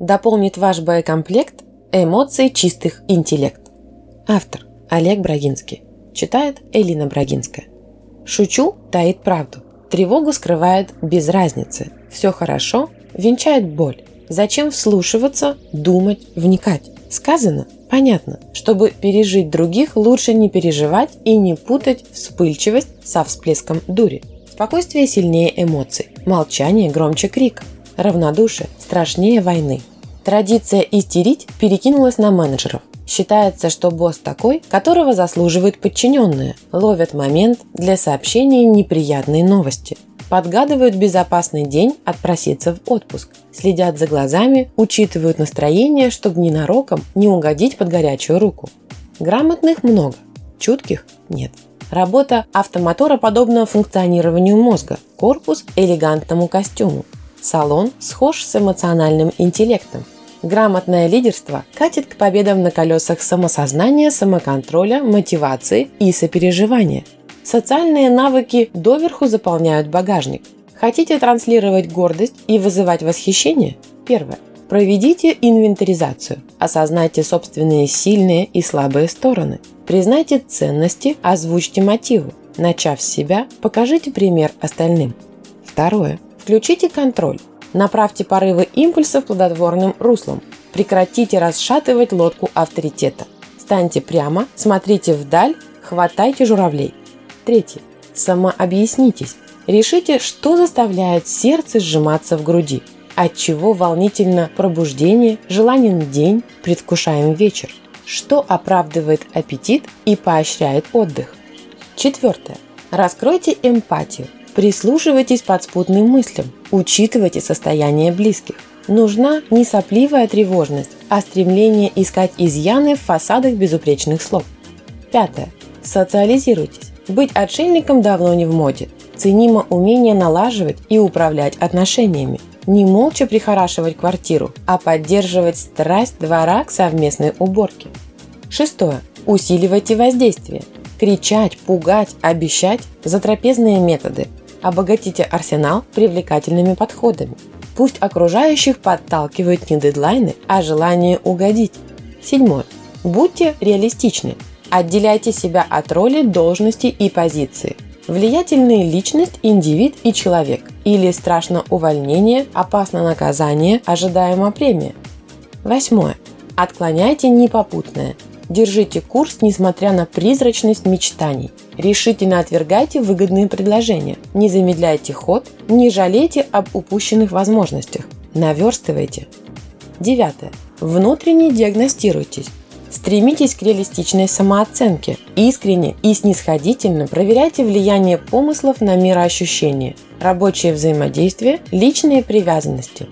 дополнит ваш боекомплект эмоции чистых интеллект. Автор Олег Брагинский. Читает Элина Брагинская. Шучу, таит правду. Тревогу скрывает без разницы. Все хорошо, венчает боль. Зачем вслушиваться, думать, вникать? Сказано? Понятно. Чтобы пережить других, лучше не переживать и не путать вспыльчивость со всплеском дури. Спокойствие сильнее эмоций. Молчание громче крик. Равнодушие страшнее войны. Традиция истерить перекинулась на менеджеров. Считается, что босс такой, которого заслуживают подчиненные, ловят момент для сообщения неприятной новости, подгадывают безопасный день отпроситься в отпуск, следят за глазами, учитывают настроение, чтобы ненароком не угодить под горячую руку. Грамотных много, чутких нет. Работа автомотора подобна функционированию мозга, корпус – элегантному костюму, салон схож с эмоциональным интеллектом, Грамотное лидерство катит к победам на колесах самосознания, самоконтроля, мотивации и сопереживания. Социальные навыки доверху заполняют багажник. Хотите транслировать гордость и вызывать восхищение? Первое. Проведите инвентаризацию. Осознайте собственные сильные и слабые стороны. Признайте ценности, озвучьте мотивы. Начав с себя, покажите пример остальным. Второе. Включите контроль. Направьте порывы импульсов плодотворным руслом. Прекратите расшатывать лодку авторитета. Станьте прямо, смотрите вдаль, хватайте журавлей. Третье. Самообъяснитесь. Решите, что заставляет сердце сжиматься в груди. От чего волнительно пробуждение, желанен день, предвкушаем вечер. Что оправдывает аппетит и поощряет отдых. Четвертое. Раскройте эмпатию. Прислушивайтесь под спутным мыслям, учитывайте состояние близких. Нужна не сопливая тревожность, а стремление искать изъяны в фасадах безупречных слов. Пятое. Социализируйтесь. Быть отшельником давно не в моде. Ценимо умение налаживать и управлять отношениями. Не молча прихорашивать квартиру, а поддерживать страсть двора к совместной уборке. Шестое. Усиливайте воздействие. Кричать, пугать, обещать – затрапезные методы, Обогатите арсенал привлекательными подходами. Пусть окружающих подталкивают не дедлайны, а желание угодить. Седьмое. Будьте реалистичны. Отделяйте себя от роли, должности и позиции. Влиятельная личность – индивид и человек. Или страшно увольнение, опасно наказание, ожидаема премия. Восьмое. Отклоняйте непопутное. Держите курс, несмотря на призрачность мечтаний. Решительно отвергайте выгодные предложения. Не замедляйте ход, не жалейте об упущенных возможностях. Наверстывайте. Девятое. Внутренне диагностируйтесь. Стремитесь к реалистичной самооценке. Искренне и снисходительно проверяйте влияние помыслов на мироощущение, рабочее взаимодействие, личные привязанности.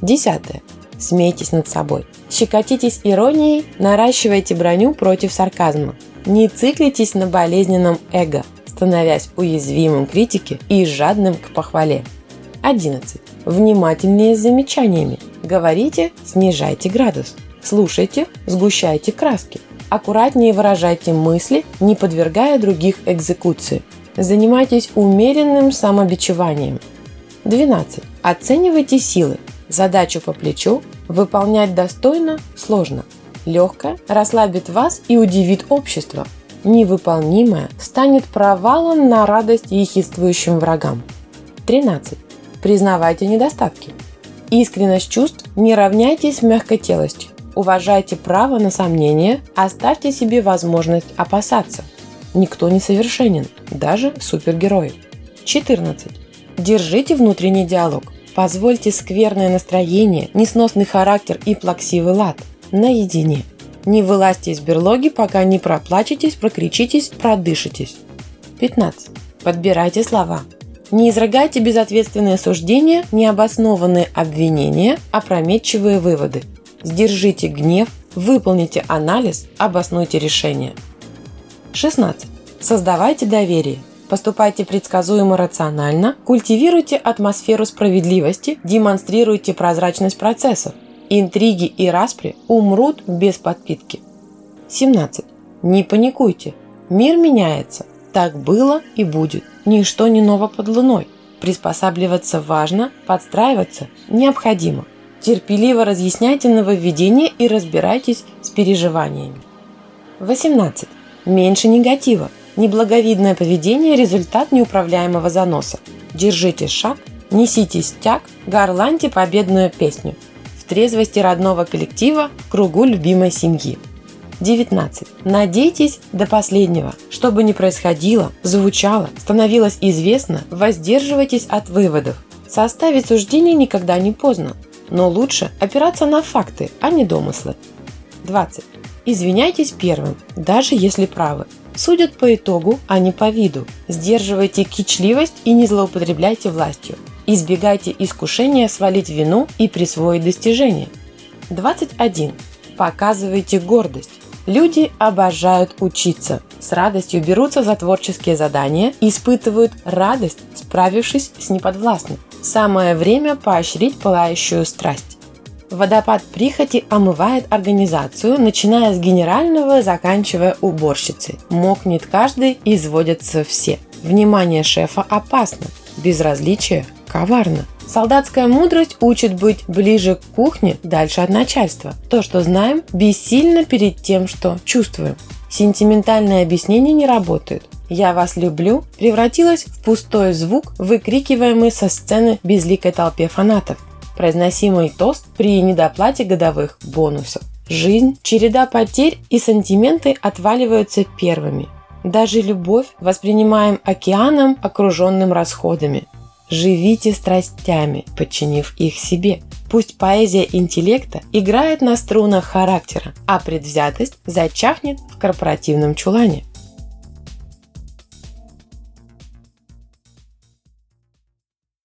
Десятое. Смейтесь над собой. Щекотитесь иронией, наращивайте броню против сарказма. Не циклитесь на болезненном эго, становясь уязвимым критике и жадным к похвале. 11. Внимательнее с замечаниями. Говорите, снижайте градус. Слушайте, сгущайте краски. Аккуратнее выражайте мысли, не подвергая других экзекуции. Занимайтесь умеренным самобичеванием. 12. Оценивайте силы. Задачу по плечу выполнять достойно сложно. Легкое расслабит вас и удивит общество. Невыполнимое станет провалом на радость ехидствующим врагам. 13. Признавайте недостатки. Искренность чувств не равняйтесь мягкотелостью. Уважайте право на сомнение, оставьте себе возможность опасаться. Никто не совершенен, даже супергерои. 14. Держите внутренний диалог. Позвольте скверное настроение, несносный характер и плаксивый лад наедине. Не вылазьте из берлоги, пока не проплачетесь, прокричитесь, продышитесь. 15. Подбирайте слова. Не изрыгайте безответственные суждения, необоснованные обвинения, опрометчивые выводы. Сдержите гнев, выполните анализ, обоснуйте решение. 16. Создавайте доверие. Поступайте предсказуемо рационально, культивируйте атмосферу справедливости, демонстрируйте прозрачность процессов. Интриги и распри умрут без подпитки. 17. Не паникуйте. Мир меняется. Так было и будет. Ничто не ново под луной. Приспосабливаться важно, подстраиваться необходимо. Терпеливо разъясняйте нововведения и разбирайтесь с переживаниями. 18. Меньше негатива. Неблаговидное поведение – результат неуправляемого заноса. Держите шаг, несите стяг, горланьте победную песню. Трезвости родного коллектива, кругу любимой семьи. 19. Надейтесь до последнего. Что бы ни происходило, звучало, становилось известно, воздерживайтесь от выводов. Составить суждение никогда не поздно, но лучше опираться на факты, а не домыслы. 20. Извиняйтесь первым, даже если правы. Судят по итогу, а не по виду. Сдерживайте кичливость и не злоупотребляйте властью. Избегайте искушения свалить вину и присвоить достижения. 21. Показывайте гордость. Люди обожают учиться, с радостью берутся за творческие задания испытывают радость, справившись с неподвластным. Самое время поощрить пылающую страсть. Водопад прихоти омывает организацию, начиная с генерального, заканчивая уборщицей. Мокнет каждый, изводятся все. Внимание шефа опасно, безразличие коварно. Солдатская мудрость учит быть ближе к кухне, дальше от начальства. То, что знаем, бессильно перед тем, что чувствуем. Сентиментальные объяснения не работают. «Я вас люблю» превратилась в пустой звук, выкрикиваемый со сцены безликой толпе фанатов. Произносимый тост при недоплате годовых бонусов. Жизнь, череда потерь и сантименты отваливаются первыми. Даже любовь воспринимаем океаном, окруженным расходами. Живите страстями, подчинив их себе. Пусть поэзия интеллекта играет на струнах характера, а предвзятость зачахнет в корпоративном чулане.